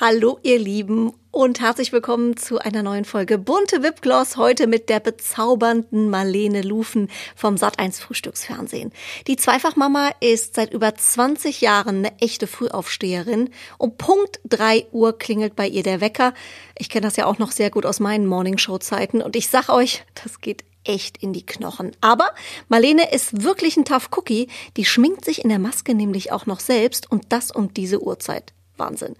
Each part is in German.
Hallo ihr Lieben und herzlich willkommen zu einer neuen Folge Bunte Wipgloss, heute mit der bezaubernden Marlene Lufen vom Sat1 Frühstücksfernsehen. Die Zweifachmama ist seit über 20 Jahren eine echte Frühaufsteherin. Um Punkt 3 Uhr klingelt bei ihr der Wecker. Ich kenne das ja auch noch sehr gut aus meinen Morningshow-Zeiten und ich sag euch, das geht echt in die Knochen. Aber Marlene ist wirklich ein Tough Cookie. Die schminkt sich in der Maske nämlich auch noch selbst und das um diese Uhrzeit. Wahnsinn.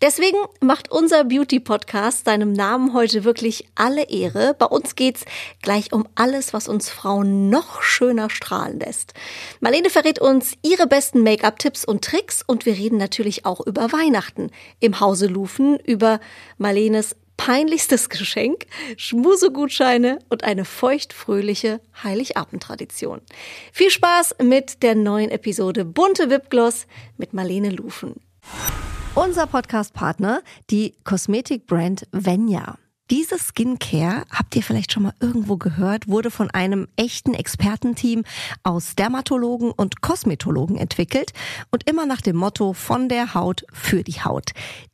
Deswegen macht unser Beauty-Podcast seinem Namen heute wirklich alle Ehre. Bei uns geht's gleich um alles, was uns Frauen noch schöner strahlen lässt. Marlene verrät uns ihre besten Make-up-Tipps und Tricks und wir reden natürlich auch über Weihnachten im Hause Lufen, über Marlenes peinlichstes Geschenk, Schmusegutscheine und eine feuchtfröhliche Heiligabendtradition. Viel Spaß mit der neuen Episode Bunte Wipgloss mit Marlene Lufen. Unser Podcast-Partner, die Kosmetikbrand Venya. Diese Skincare, habt ihr vielleicht schon mal irgendwo gehört, wurde von einem echten Expertenteam aus Dermatologen und Kosmetologen entwickelt und immer nach dem Motto von der Haut für die Haut.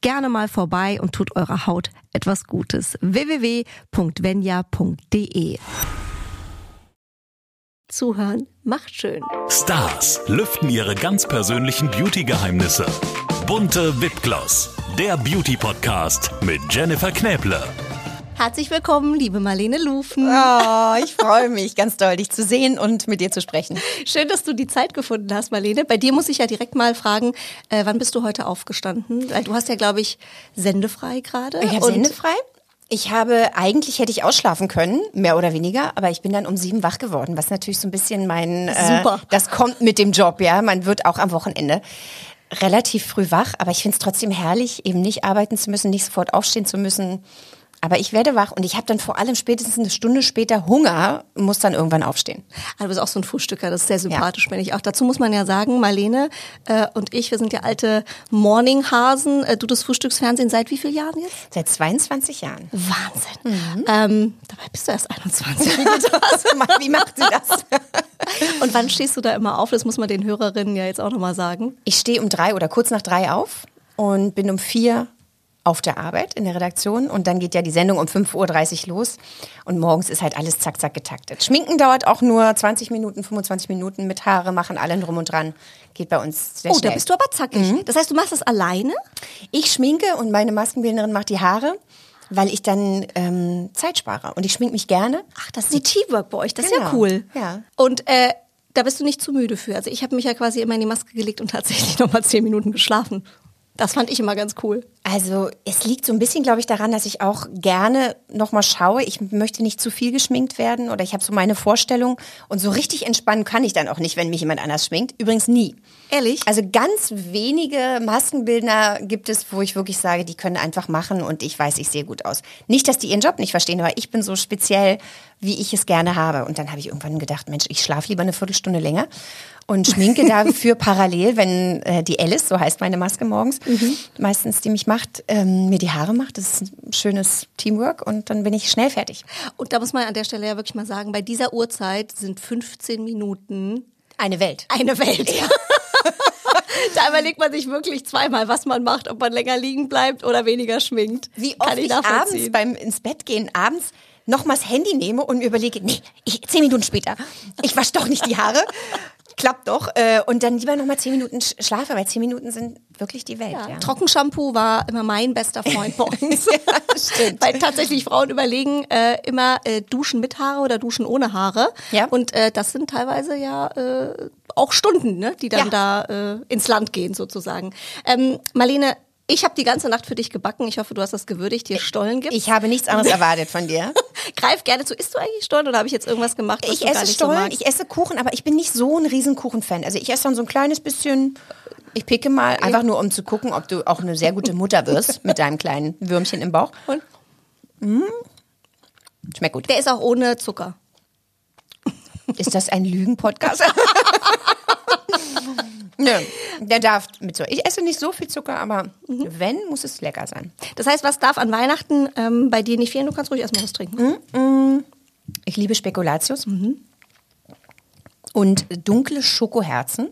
gerne mal vorbei und tut eurer Haut etwas Gutes. www.venya.de Zuhören macht schön. Stars lüften ihre ganz persönlichen Beauty-Geheimnisse. Bunte Wipgloss, der Beauty-Podcast mit Jennifer Knäble. Herzlich willkommen, liebe Marlene Lufen. Oh, ich freue mich ganz doll, dich zu sehen und mit dir zu sprechen. Schön, dass du die Zeit gefunden hast, Marlene. Bei dir muss ich ja direkt mal fragen, äh, wann bist du heute aufgestanden? Weil du hast ja, glaube ich, sendefrei gerade. Ich habe sendefrei. Ich habe, eigentlich hätte ich ausschlafen können, mehr oder weniger, aber ich bin dann um sieben wach geworden, was natürlich so ein bisschen mein, äh, Super. das kommt mit dem Job, ja. Man wird auch am Wochenende relativ früh wach, aber ich finde es trotzdem herrlich, eben nicht arbeiten zu müssen, nicht sofort aufstehen zu müssen. Aber ich werde wach und ich habe dann vor allem spätestens eine Stunde später Hunger, muss dann irgendwann aufstehen. Also du bist auch so ein Frühstücker, das ist sehr sympathisch, ja. bin ich auch. Dazu muss man ja sagen, Marlene äh, und ich, wir sind ja alte Morninghasen. Äh, du das Frühstücksfernsehen seit wie vielen Jahren jetzt? Seit 22 Jahren. Wahnsinn. Mhm. Ähm, dabei bist du erst 21. wie macht sie das? und wann stehst du da immer auf? Das muss man den Hörerinnen ja jetzt auch nochmal sagen. Ich stehe um drei oder kurz nach drei auf und bin um vier auf der Arbeit in der Redaktion und dann geht ja die Sendung um 5.30 Uhr los und morgens ist halt alles zack, zack getaktet. Schminken dauert auch nur 20 Minuten, 25 Minuten mit Haare machen, allen drum und dran. Geht bei uns sehr oh, schnell. da bist du aber zackig. Mhm. Das heißt, du machst das alleine? Ich schminke und meine Maskenbildnerin macht die Haare weil ich dann ähm, Zeit spare und ich schminke mich gerne. Ach, das ist die Teamwork bei euch, das genau. ist ja cool. Ja. Und äh, da bist du nicht zu müde für. Also ich habe mich ja quasi immer in die Maske gelegt und tatsächlich noch mal zehn Minuten geschlafen. Das fand ich immer ganz cool. Also es liegt so ein bisschen, glaube ich, daran, dass ich auch gerne nochmal schaue. Ich möchte nicht zu viel geschminkt werden oder ich habe so meine Vorstellung. Und so richtig entspannen kann ich dann auch nicht, wenn mich jemand anders schminkt. Übrigens nie. Ehrlich? Also ganz wenige Maskenbildner gibt es, wo ich wirklich sage, die können einfach machen und ich weiß, ich sehe gut aus. Nicht, dass die ihren Job nicht verstehen, aber ich bin so speziell, wie ich es gerne habe. Und dann habe ich irgendwann gedacht, Mensch, ich schlafe lieber eine Viertelstunde länger und schminke dafür parallel, wenn äh, die Alice, so heißt meine Maske morgens, mhm. meistens die mich macht, ähm, mir die Haare macht. Das ist ein schönes Teamwork und dann bin ich schnell fertig. Und da muss man an der Stelle ja wirklich mal sagen, bei dieser Uhrzeit sind 15 Minuten eine Welt. Eine Welt. Ja. da überlegt man sich wirklich zweimal, was man macht, ob man länger liegen bleibt oder weniger schminkt. Wie oft Kann ich, ich abends beim ins Bett gehen, abends nochmals Handy nehme und mir überlege, nee, ich, zehn Minuten später, ich wasche doch nicht die Haare klappt doch. Äh, und dann lieber noch mal zehn Minuten schlafen, weil zehn Minuten sind wirklich die Welt. Ja. Ja. Trockenshampoo war immer mein bester Freund bei uns. ja, stimmt. weil tatsächlich Frauen überlegen äh, immer äh, duschen mit Haare oder duschen ohne Haare. Ja. Und äh, das sind teilweise ja äh, auch Stunden, ne, die dann da äh, ins Land gehen sozusagen. Ähm, Marlene, Ich habe die ganze Nacht für dich gebacken. Ich hoffe, du hast das gewürdigt, hier Stollen gibt. Ich habe nichts anderes erwartet von dir. Greif gerne zu. Isst du eigentlich Stollen oder habe ich jetzt irgendwas gemacht, was Ich esse Stollen, so ich esse Kuchen, aber ich bin nicht so ein Riesenkuchen-Fan. Also ich esse dann so ein kleines bisschen, ich picke mal, einfach nur um zu gucken, ob du auch eine sehr gute Mutter wirst mit deinem kleinen Würmchen im Bauch. Und? Schmeckt gut. Der ist auch ohne Zucker. Ist das ein Lügen-Podcast? Nö, der darf mit Zucker. Ich esse nicht so viel Zucker, aber wenn, muss es lecker sein. Das heißt, was darf an Weihnachten ähm, bei dir nicht fehlen? Du kannst ruhig erstmal was trinken. Ich liebe Spekulatius. Und dunkle Schokoherzen.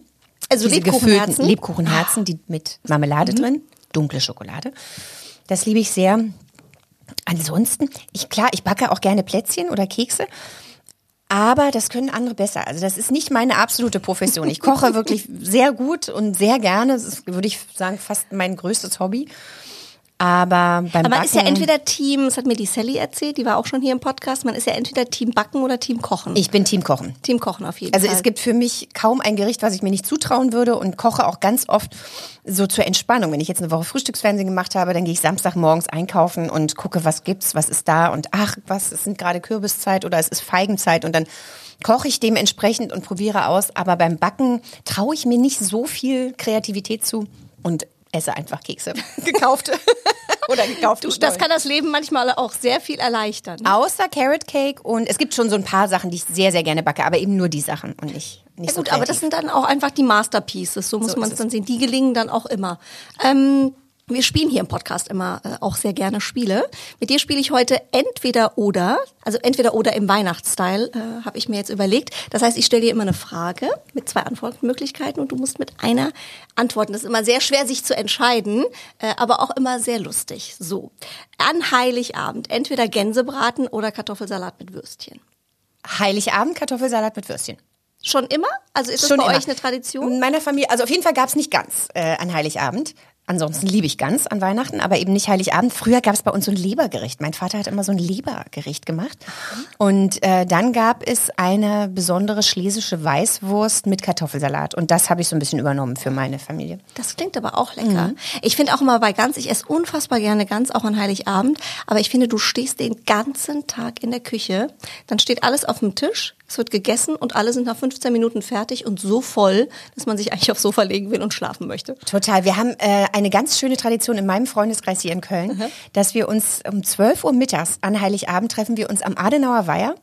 Also Diese Lebkuchenherzen? gefüllten Lebkuchenherzen, die mit Marmelade drin, dunkle Schokolade. Das liebe ich sehr. Ansonsten, ich klar, ich backe auch gerne Plätzchen oder Kekse. Aber das können andere besser. Also das ist nicht meine absolute Profession. Ich koche wirklich sehr gut und sehr gerne. Das ist, würde ich sagen, fast mein größtes Hobby. Aber beim Aber man Backen, ist ja entweder Team, das hat mir die Sally erzählt, die war auch schon hier im Podcast, man ist ja entweder Team Backen oder Team Kochen. ich bin Team Kochen. Team Kochen auf jeden Also Fall. es gibt für mich kaum ein Gericht, was ich mir nicht zutrauen würde und koche auch ganz oft so zur Entspannung. Wenn ich jetzt eine Woche Frühstücksfernsehen gemacht habe, dann gehe ich Samstagmorgens einkaufen und gucke, was gibt's, was ist da und ach, was, es sind gerade Kürbiszeit oder es ist Feigenzeit und dann koche ich dementsprechend und probiere aus. Aber beim Backen traue ich mir nicht so viel Kreativität zu und esse einfach Kekse. Gekaufte. oder gekaufte. du, das kann das Leben manchmal auch sehr viel erleichtern. ne? Außer Carrot Cake und es gibt schon so ein paar Sachen, die ich sehr, sehr gerne backe, aber eben nur die Sachen und nicht, nicht Ja so gut, aber das sind dann auch einfach die Masterpieces, so muss So man es dann sehen. Die gelingen dann auch immer. Ähm, wir spielen hier im Podcast immer äh, auch sehr gerne Spiele. Mit dir spiele ich heute entweder oder, also entweder oder im Weihnachtsstyle, äh, habe ich mir jetzt überlegt. Das heißt, ich stelle dir immer eine Frage mit zwei Antwortmöglichkeiten und du musst mit einer antworten. Das ist immer sehr schwer, sich zu entscheiden, äh, aber auch immer sehr lustig. So, an Heiligabend entweder Gänsebraten oder Kartoffelsalat mit Würstchen. Heiligabend Kartoffelsalat mit Würstchen. Schon immer? Also ist das Schon bei immer. euch eine Tradition? In meiner Familie, also auf jeden Fall gab es nicht ganz äh, an Heiligabend. Ansonsten liebe ich ganz an Weihnachten, aber eben nicht Heiligabend. Früher gab es bei uns so ein Lebergericht. Mein Vater hat immer so ein Lebergericht gemacht. Und äh, dann gab es eine besondere schlesische Weißwurst mit Kartoffelsalat. Und das habe ich so ein bisschen übernommen für meine Familie. Das klingt aber auch lecker. Ich finde auch immer bei Gans, ich esse unfassbar gerne Gans, auch an Heiligabend. Aber ich finde, du stehst den ganzen Tag in der Küche. Dann steht alles auf dem Tisch, es wird gegessen und alle sind nach 15 Minuten fertig und so voll, dass man sich eigentlich aufs Sofa legen will und schlafen möchte. Total. Wir haben äh, eine ganz schöne Tradition in meinem Freundeskreis hier in Köln, dass wir uns um 12 Uhr mittags an Heiligabend treffen wir uns am Adenauer Weiher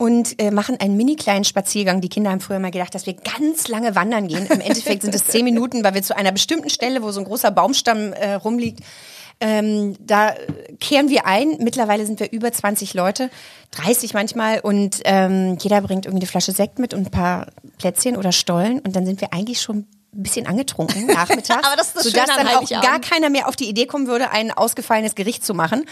und äh, machen einen mini kleinen Spaziergang. Die Kinder haben früher mal gedacht, dass wir ganz lange wandern gehen. Im Endeffekt sind es zehn Minuten, weil wir zu einer bestimmten Stelle, wo so ein großer Baumstamm äh, rumliegt, ähm, da kehren wir ein. Mittlerweile sind wir über 20 Leute, 30 manchmal und ähm, jeder bringt irgendwie eine Flasche Sekt mit und ein paar Plätzchen oder Stollen und dann sind wir eigentlich schon ein bisschen angetrunken nachmittags. Aber das ist das sodass dann auch gar keiner mehr auf die Idee kommen würde, ein ausgefallenes Gericht zu machen.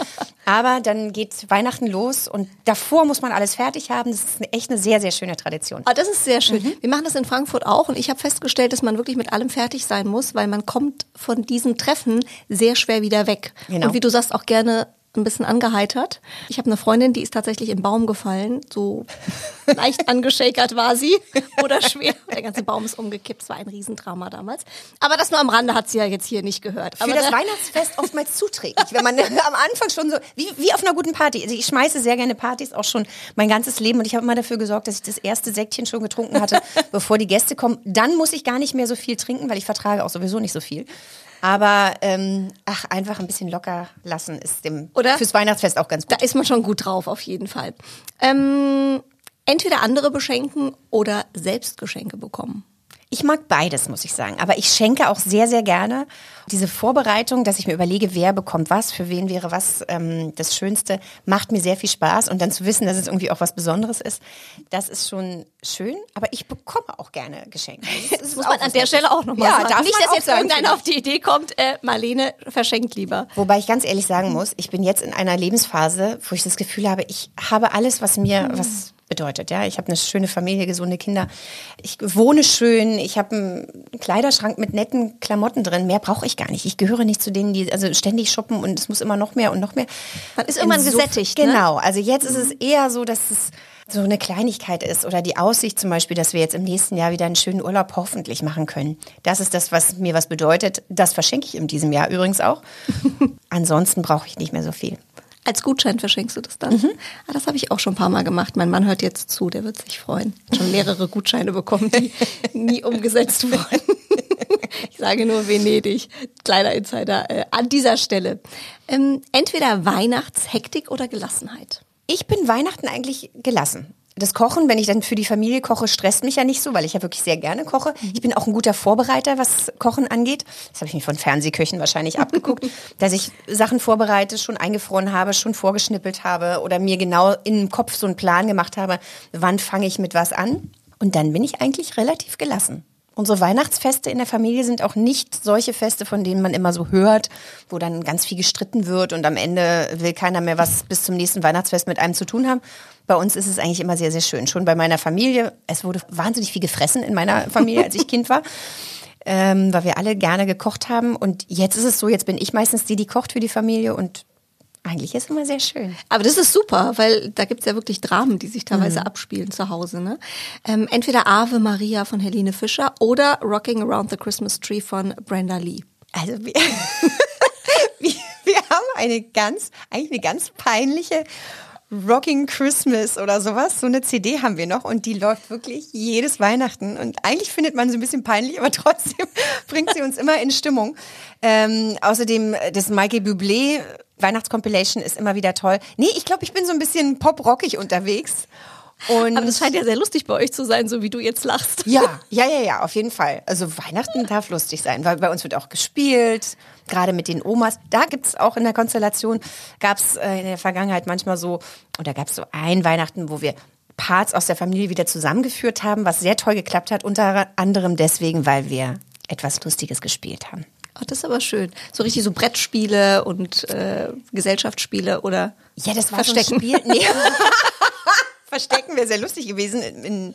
Aber dann geht Weihnachten los und davor muss man alles fertig haben. Das ist eine, echt eine sehr, sehr schöne Tradition. Ah, das ist sehr schön. Mhm. Wir machen das in Frankfurt auch und ich habe festgestellt, dass man wirklich mit allem fertig sein muss, weil man kommt von diesen Treffen sehr schwer wieder weg. Genau. Und wie du sagst, auch gerne ein bisschen angeheitert. Ich habe eine Freundin, die ist tatsächlich im Baum gefallen, so leicht angeschakert war sie oder schwer. Der ganze Baum ist umgekippt, es war ein Riesendrama damals. Aber das nur am Rande hat sie ja jetzt hier nicht gehört. Für Aber das da- Weihnachtsfest oftmals zuträglich, wenn man am Anfang schon so, wie, wie auf einer guten Party. Also ich schmeiße sehr gerne Partys, auch schon mein ganzes Leben. Und ich habe immer dafür gesorgt, dass ich das erste Säckchen schon getrunken hatte, bevor die Gäste kommen. Dann muss ich gar nicht mehr so viel trinken, weil ich vertrage auch sowieso nicht so viel. Aber ähm, ach, einfach ein bisschen locker lassen ist dem Oder? fürs Weihnachtsfest auch ganz Da gut. ist man schon gut drauf, auf jeden Fall. Ähm, entweder andere beschenken oder selbst Geschenke bekommen. Ich mag beides, muss ich sagen. Aber ich schenke auch sehr, sehr gerne diese Vorbereitung, dass ich mir überlege, wer bekommt was, für wen wäre was ähm, das Schönste, macht mir sehr viel Spaß. Und dann zu wissen, dass es irgendwie auch was Besonderes ist, das ist schon schön. Aber ich bekomme auch gerne Geschenke. Das, Das muss man an der. Stelle auch nochmal ja, sagen. Darf Nicht, dass jetzt sagen, irgendeiner finde auf die Idee kommt, äh, Marlene verschenkt lieber. Wobei ich ganz ehrlich sagen muss, ich bin jetzt in einer Lebensphase, wo ich das Gefühl habe, ich habe alles, was mir, was, bedeutet. Ja, ich habe eine schöne Familie, gesunde Kinder. Ich wohne schön. Ich habe einen Kleiderschrank mit netten Klamotten drin. Mehr brauche ich gar nicht. Ich gehöre nicht zu denen, die also ständig shoppen und es muss immer noch mehr und noch mehr. Man ist irgendwann Insof- gesättigt, ne? Genau. Also jetzt ist es eher so, dass es so eine Kleinigkeit ist oder die Aussicht zum Beispiel, dass wir jetzt im nächsten Jahr wieder einen schönen Urlaub hoffentlich machen können. Das ist das, was mir was bedeutet. Das verschenke ich in diesem Jahr übrigens auch. Ansonsten brauche ich nicht mehr so viel. Als Gutschein verschenkst du das dann? Mhm. Ah, das habe ich auch schon ein paar Mal gemacht. Mein Mann hört jetzt zu, der wird sich freuen. Schon mehrere Gutscheine bekommen, die nie umgesetzt wurden. Ich sage nur Venedig, kleiner Insider äh, an dieser Stelle. Ähm, entweder Weihnachtshektik oder Gelassenheit. Ich bin Weihnachten eigentlich gelassen. Das Kochen, wenn ich dann für die Familie koche, stresst mich ja nicht so, weil ich ja wirklich sehr gerne koche. Ich bin auch ein guter Vorbereiter, was Kochen angeht. Das habe ich mir von Fernsehköchen wahrscheinlich abgeguckt, dass ich Sachen vorbereite, schon eingefroren habe, schon vorgeschnippelt habe oder mir genau im Kopf so einen Plan gemacht habe, wann fange ich mit was an. Und dann bin ich eigentlich relativ gelassen. Unsere Weihnachtsfeste in der Familie sind auch nicht solche Feste, von denen man immer so hört, wo dann ganz viel gestritten wird und am Ende will keiner mehr was bis zum nächsten Weihnachtsfest mit einem zu tun haben. Bei uns ist es eigentlich immer sehr, sehr schön. Schon bei meiner Familie, es wurde wahnsinnig viel gefressen in meiner Familie, als ich Kind war. Ähm, weil wir alle gerne gekocht haben. Und jetzt ist es so, jetzt bin ich meistens die, die kocht für die Familie und eigentlich ist es immer sehr schön. Aber das ist super, weil da gibt's ja wirklich Dramen, die sich Mhm. teilweise abspielen zu Hause. Ne? Ähm, entweder Ave Maria von Helene Fischer oder Rocking Around the Christmas Tree von Brenda Lee. Also wir, wir, wir haben eine ganz, eigentlich eine ganz peinliche Rocking Christmas oder sowas. So eine CD haben wir noch und die läuft wirklich jedes Weihnachten. Und eigentlich findet man sie ein bisschen peinlich, aber trotzdem bringt sie uns immer in Stimmung. Ähm, außerdem das Michael Bublé Weihnachtscompilation ist immer wieder toll. Nee, ich glaube, ich bin so ein bisschen pop-rockig unterwegs. Und Aber das scheint ja sehr lustig bei euch zu sein, so wie du jetzt lachst. ja, ja, ja, ja, auf jeden Fall. Also Weihnachten darf lustig sein, weil bei uns wird auch gespielt, gerade mit den Omas. Da gibt's auch in der Konstellation, gab's äh, in der Vergangenheit manchmal so, oder gab's so ein Weihnachten, wo wir Parts aus der Familie wieder zusammengeführt haben, was sehr toll geklappt hat, unter anderem deswegen, weil wir etwas Lustiges gespielt haben. Oh, das ist aber schön. So richtig so Brettspiele und äh, Gesellschaftsspiele oder Ja, das war Verstecken. so ein Spiel. Nee. Verstecken wäre sehr lustig gewesen in, in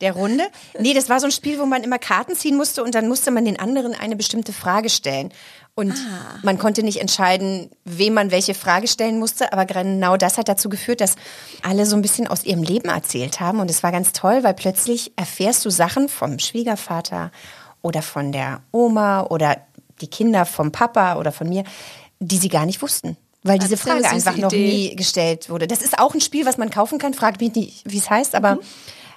der Runde. Nee, das war so ein Spiel, wo man immer Karten ziehen musste und dann musste man den anderen eine bestimmte Frage stellen. Und Ah. man konnte nicht entscheiden, wem man welche Frage stellen musste, aber genau das hat dazu geführt, dass alle so ein bisschen aus ihrem Leben erzählt haben. Und es war ganz toll, weil plötzlich erfährst du Sachen vom Schwiegervater oder von der Oma oder die Kinder vom Papa oder von mir, die sie gar nicht wussten. Weil diese Frage einfach noch Idee. nie gestellt wurde. Das ist auch ein Spiel, was man kaufen kann. Fragt mich nicht, wie es heißt, aber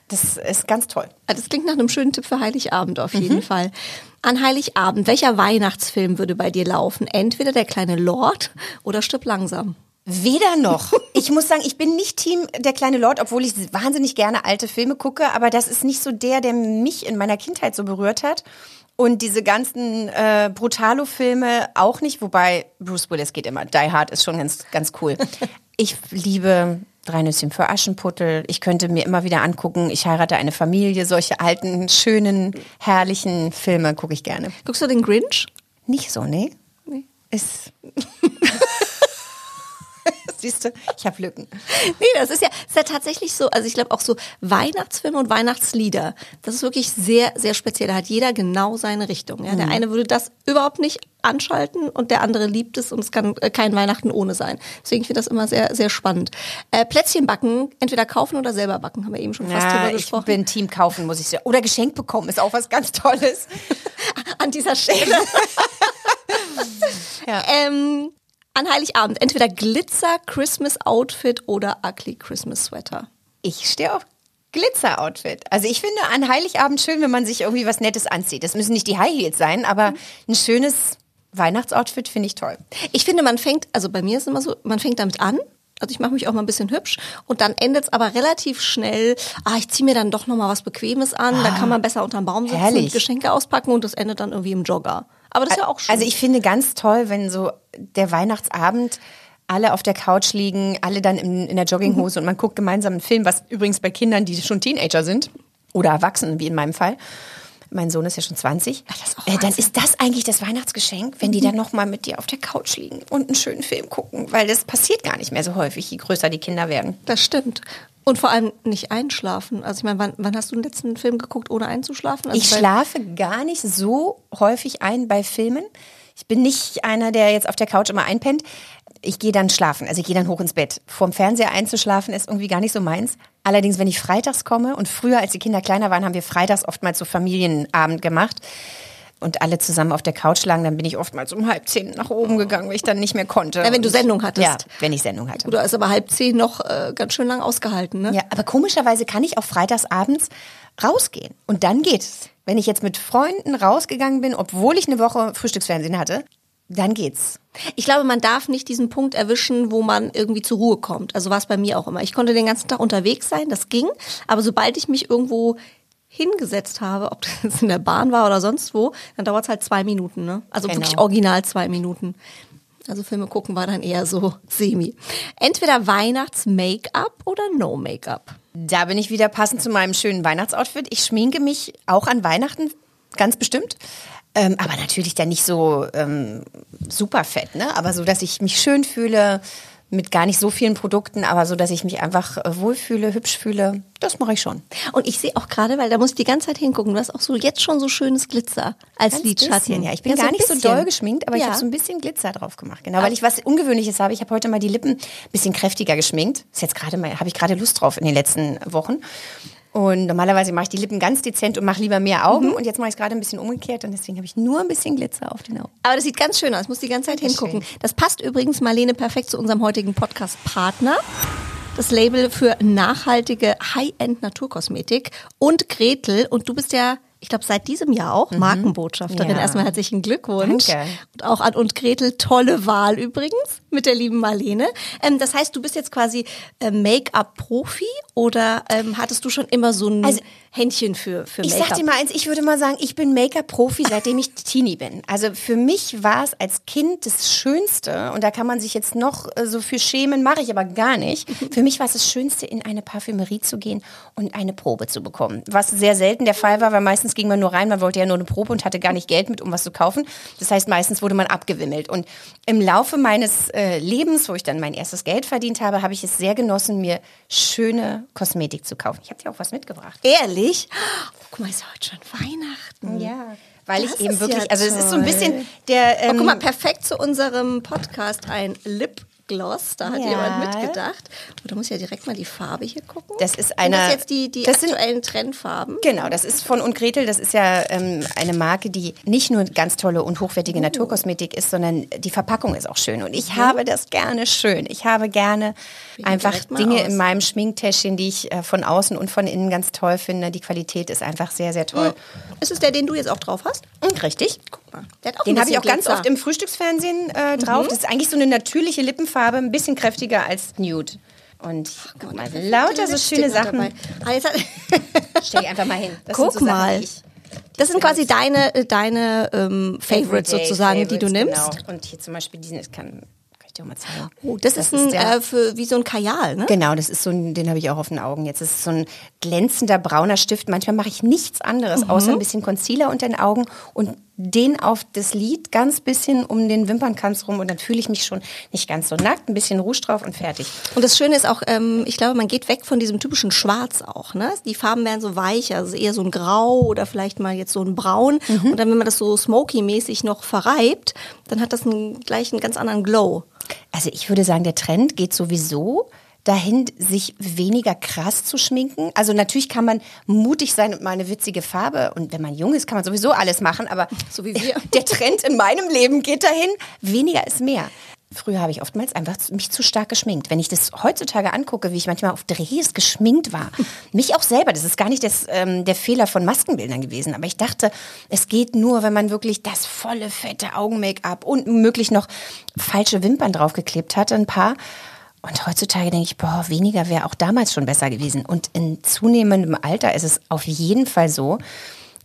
das ist ganz toll. Das klingt nach einem schönen Tipp für Heiligabend auf jeden Fall. An Heiligabend, welcher Weihnachtsfilm würde bei dir laufen? Entweder der kleine Lord oder Stirb langsam. Weder noch. Ich muss sagen, ich bin nicht Team der kleine Lord, obwohl ich wahnsinnig gerne alte Filme gucke, aber das ist nicht so der, der mich in meiner Kindheit so berührt hat. Und diese ganzen äh, Brutalo-Filme auch nicht, wobei Bruce Willis geht immer. Die Hard ist schon ganz, ganz cool. Ich liebe Drei Nüsschen für Aschenputtel. Ich könnte mir immer wieder angucken, ich heirate eine Familie. Solche alten, schönen, herrlichen Filme gucke ich gerne. Guckst du den Grinch? Nicht so, ne? Nee. Ist. Siehst du, ich habe Lücken. Nee, das ist ja, ist ja tatsächlich so. Also ich glaube auch so Weihnachtsfilme und Weihnachtslieder. Das ist wirklich sehr, sehr speziell. Da hat jeder genau seine Richtung. Ja? Der eine würde das überhaupt nicht anschalten und der andere liebt es und es kann äh, kein Weihnachten ohne sein. Deswegen finde ich das immer sehr, sehr spannend. Äh, Plätzchen backen, entweder kaufen oder selber backen, haben wir eben schon fast Ja, drüber ich gesprochen. bin Team kaufen, muss ich sagen. Oder geschenkt bekommen ist auch was ganz Tolles. An dieser Stelle. Ja. ähm, an Heiligabend, entweder Glitzer Christmas Outfit oder Ugly Christmas Sweater. Ich stehe auf Glitzer-Outfit. Also ich finde an Heiligabend schön, wenn man sich irgendwie was Nettes anzieht. Das müssen nicht die High Heels sein, aber ein schönes Weihnachtsoutfit finde ich toll. Ich finde, man fängt, also bei mir ist es immer so, man fängt damit an. Also ich mache mich auch mal ein bisschen hübsch und dann endet es aber relativ schnell. Ah, ich ziehe mir dann doch noch mal was Bequemes an. da kann man besser unterm Baum sitzen, herrlich. Geschenke auspacken und das endet dann irgendwie im Jogger. Aber das ist ja auch schön. Also ich finde ganz toll, wenn so der Weihnachtsabend alle auf der Couch liegen, alle dann in, in der Jogginghose und man guckt gemeinsam einen Film, was übrigens bei Kindern, die schon Teenager sind oder Erwachsenen, wie in meinem Fall. Mein Sohn ist ja schon 20. das ist auch äh, dann ist das eigentlich das Weihnachtsgeschenk, wenn die dann noch mal mit dir auf der Couch liegen und einen schönen Film gucken, weil das passiert gar nicht mehr so häufig, je größer die Kinder werden. Das stimmt. Und vor allem nicht einschlafen. Also ich meine, wann, wann hast du den letzten Film geguckt, ohne einzuschlafen? Also ich schlafe gar nicht so häufig ein bei Filmen. Ich bin nicht einer, der jetzt auf der Couch immer einpennt. Ich gehe dann schlafen, also ich gehe dann hoch ins Bett. Vorm Fernseher einzuschlafen ist irgendwie gar nicht so meins. Allerdings, wenn ich freitags komme und früher, als die Kinder kleiner waren, haben wir freitags oftmals so Familienabend gemacht und alle zusammen auf der Couch lagen, dann bin ich oftmals um halb zehn nach oben gegangen, weil ich dann nicht mehr konnte. Ja, wenn du Sendung hattest. Ja, wenn ich Sendung hatte. Du hast aber halb zehn noch äh, ganz schön lang ausgehalten, ne? Ja, aber komischerweise kann ich auch freitags abends rausgehen. Und dann geht's. Wenn ich jetzt mit Freunden rausgegangen bin, obwohl ich eine Woche Frühstücksfernsehen hatte, dann geht's. Ich glaube, man darf nicht diesen Punkt erwischen, wo man irgendwie zur Ruhe kommt. Also war es bei mir auch immer. Ich konnte den ganzen Tag unterwegs sein, das ging. Aber sobald ich mich irgendwo hingesetzt habe, ob das in der Bahn war oder sonst wo, dann dauert es halt zwei Minuten. Ne? Also Genau. wirklich original zwei Minuten. Also Filme gucken war dann eher so semi. Entweder Weihnachts-Make-up oder No-Make-up. Da bin ich wieder passend zu meinem schönen Weihnachtsoutfit. Ich schminke mich auch an Weihnachten, ganz bestimmt. Ähm, aber natürlich dann nicht so ähm, super fett, ne? Aber so, dass ich mich schön fühle, mit gar nicht so vielen Produkten, aber so, dass ich mich einfach äh, wohlfühle, hübsch fühle. Das mache ich schon. Und ich sehe auch gerade, weil da muss ich die ganze Zeit hingucken, du hast auch so jetzt schon so schönes Glitzer als Ganz Lidschatten. bisschen, ja. Ich bin Ja, so gar ein nicht so bisschen. doll geschminkt, aber ich Ja. habe so ein bisschen Glitzer drauf gemacht. Genau, weil ich was Ungewöhnliches habe. Ich habe heute mal die Lippen ein bisschen kräftiger geschminkt. Ist jetzt gerade mal, habe ich gerade Lust drauf in den letzten Wochen. Und normalerweise mache ich die Lippen ganz dezent und mache lieber mehr Augen. Und jetzt mache ich es gerade ein bisschen umgekehrt und deswegen habe ich nur ein bisschen Glitzer auf den Augen. Aber das sieht ganz schön aus. Muss die ganze Zeit hingucken. Das passt übrigens, Marlene, perfekt zu unserem heutigen Podcast-Partner. Das Label für nachhaltige High-End-Naturkosmetik und Gretel. Und du bist ja, ich glaube, seit diesem Jahr auch Markenbotschafterin. Mhm. Ja. Erstmal herzlichen Glückwunsch. Danke. Und auch an und Gretel, tolle Wahl übrigens mit der lieben Marlene. Ähm, das heißt, du bist jetzt quasi äh, Make-up-Profi oder ähm, hattest du schon immer so ein Also- Händchen für, für Ich Make-up? sag dir mal eins, ich würde mal sagen, ich bin Make-up-Profi, seitdem ich Teenie bin. Also für mich war es als Kind das Schönste, und da kann man sich jetzt noch äh, so für schämen, mache ich aber gar nicht. Für mich war es das Schönste, in eine Parfümerie zu gehen und eine Probe zu bekommen. Was sehr selten der Fall war, weil meistens ging man nur rein, man wollte ja nur eine Probe und hatte gar nicht Geld mit, um was zu kaufen. Das heißt, meistens wurde man abgewimmelt. Und im Laufe meines äh, Lebens, wo ich dann mein erstes Geld verdient habe, habe ich es sehr genossen, mir schöne Kosmetik zu kaufen. Ich habe dir auch was mitgebracht. Ehrlich? Oh, guck mal, ist heute schon Weihnachten. Ja, weil Das ich eben wirklich, ja also es ist so ein bisschen der. Oh, Ähm, guck mal, perfekt zu unserem Podcast ein Lipgloss. Da hat Ja. jemand mitgedacht. Oh, da muss ich ja direkt mal die Farbe hier gucken. Das ist Sind eine- das jetzt die, die das sind- aktuellen Trendfarben? Genau, das ist von und Gretel. Das ist ja ähm, eine Marke, die nicht nur ganz tolle und hochwertige Naturkosmetik ist, sondern die Verpackung ist auch schön. Und ich habe das gerne schön. Ich habe gerne einfach direkt mal Dinge aus. in meinem Schminktäschchen, die ich äh, von außen und von innen ganz toll finde. Die Qualität ist einfach sehr, sehr toll. Ist es der, den du jetzt auch drauf hast? Und richtig. Guck Den habe ich auch ganz Glitzer. oft im Frühstücksfernsehen äh, drauf. Das ist eigentlich so eine natürliche Lippenfarbe, ein bisschen kräftiger als Nude. Und guck mal, lauter so schöne Sachen. Ah, jetzt Stell einfach mal hin. Das Guck so Sachen, mal. ich- Das sind quasi deine, äh, deine ähm, Favorites Everyday sozusagen, die du nimmst. Favorites, Genau. Und hier zum Beispiel diesen, das kann, kann ich dir auch mal zeigen. Oh, das, ist ein, der- äh, für, wie so ein Kajal, ne? Genau, das ist so ein, den habe ich auch auf den Augen jetzt. Das ist so ein glänzender brauner Stift. Manchmal mache ich nichts anderes, Mhm. außer ein bisschen Concealer unter den Augen und den auf das Lid ganz bisschen um den Wimpernkranz rum und dann fühle ich mich schon nicht ganz so nackt, ein bisschen Rouge drauf und fertig. Und das Schöne ist auch, ähm, ich glaube, man geht weg von diesem typischen Schwarz auch. Ne? Die Farben werden so weicher, also eher so ein Grau oder vielleicht mal jetzt so ein Braun. Mhm. Und dann, wenn man das so smoky-mäßig noch verreibt, dann hat das einen, gleich einen ganz anderen Glow. Also ich würde sagen, der Trend geht sowieso dahin, sich weniger krass zu schminken. Also natürlich kann man mutig sein und mal eine witzige Farbe. Und wenn man jung ist, kann man sowieso alles machen. Aber So wie wir. der Trend in meinem Leben geht dahin, weniger ist mehr. Früher habe ich oftmals einfach mich zu stark geschminkt. Wenn ich das heutzutage angucke, wie ich manchmal auf Drehs geschminkt war, mich auch selber, das ist gar nicht das, ähm, der Fehler von Maskenbildern gewesen, aber ich dachte, es geht nur, wenn man wirklich das volle, fette Augen-Make-up und möglich noch falsche Wimpern draufgeklebt hatte, ein paar. Und heutzutage denke ich, boah, weniger wäre auch damals schon besser gewesen. Und in zunehmendem Alter ist es auf jeden Fall so,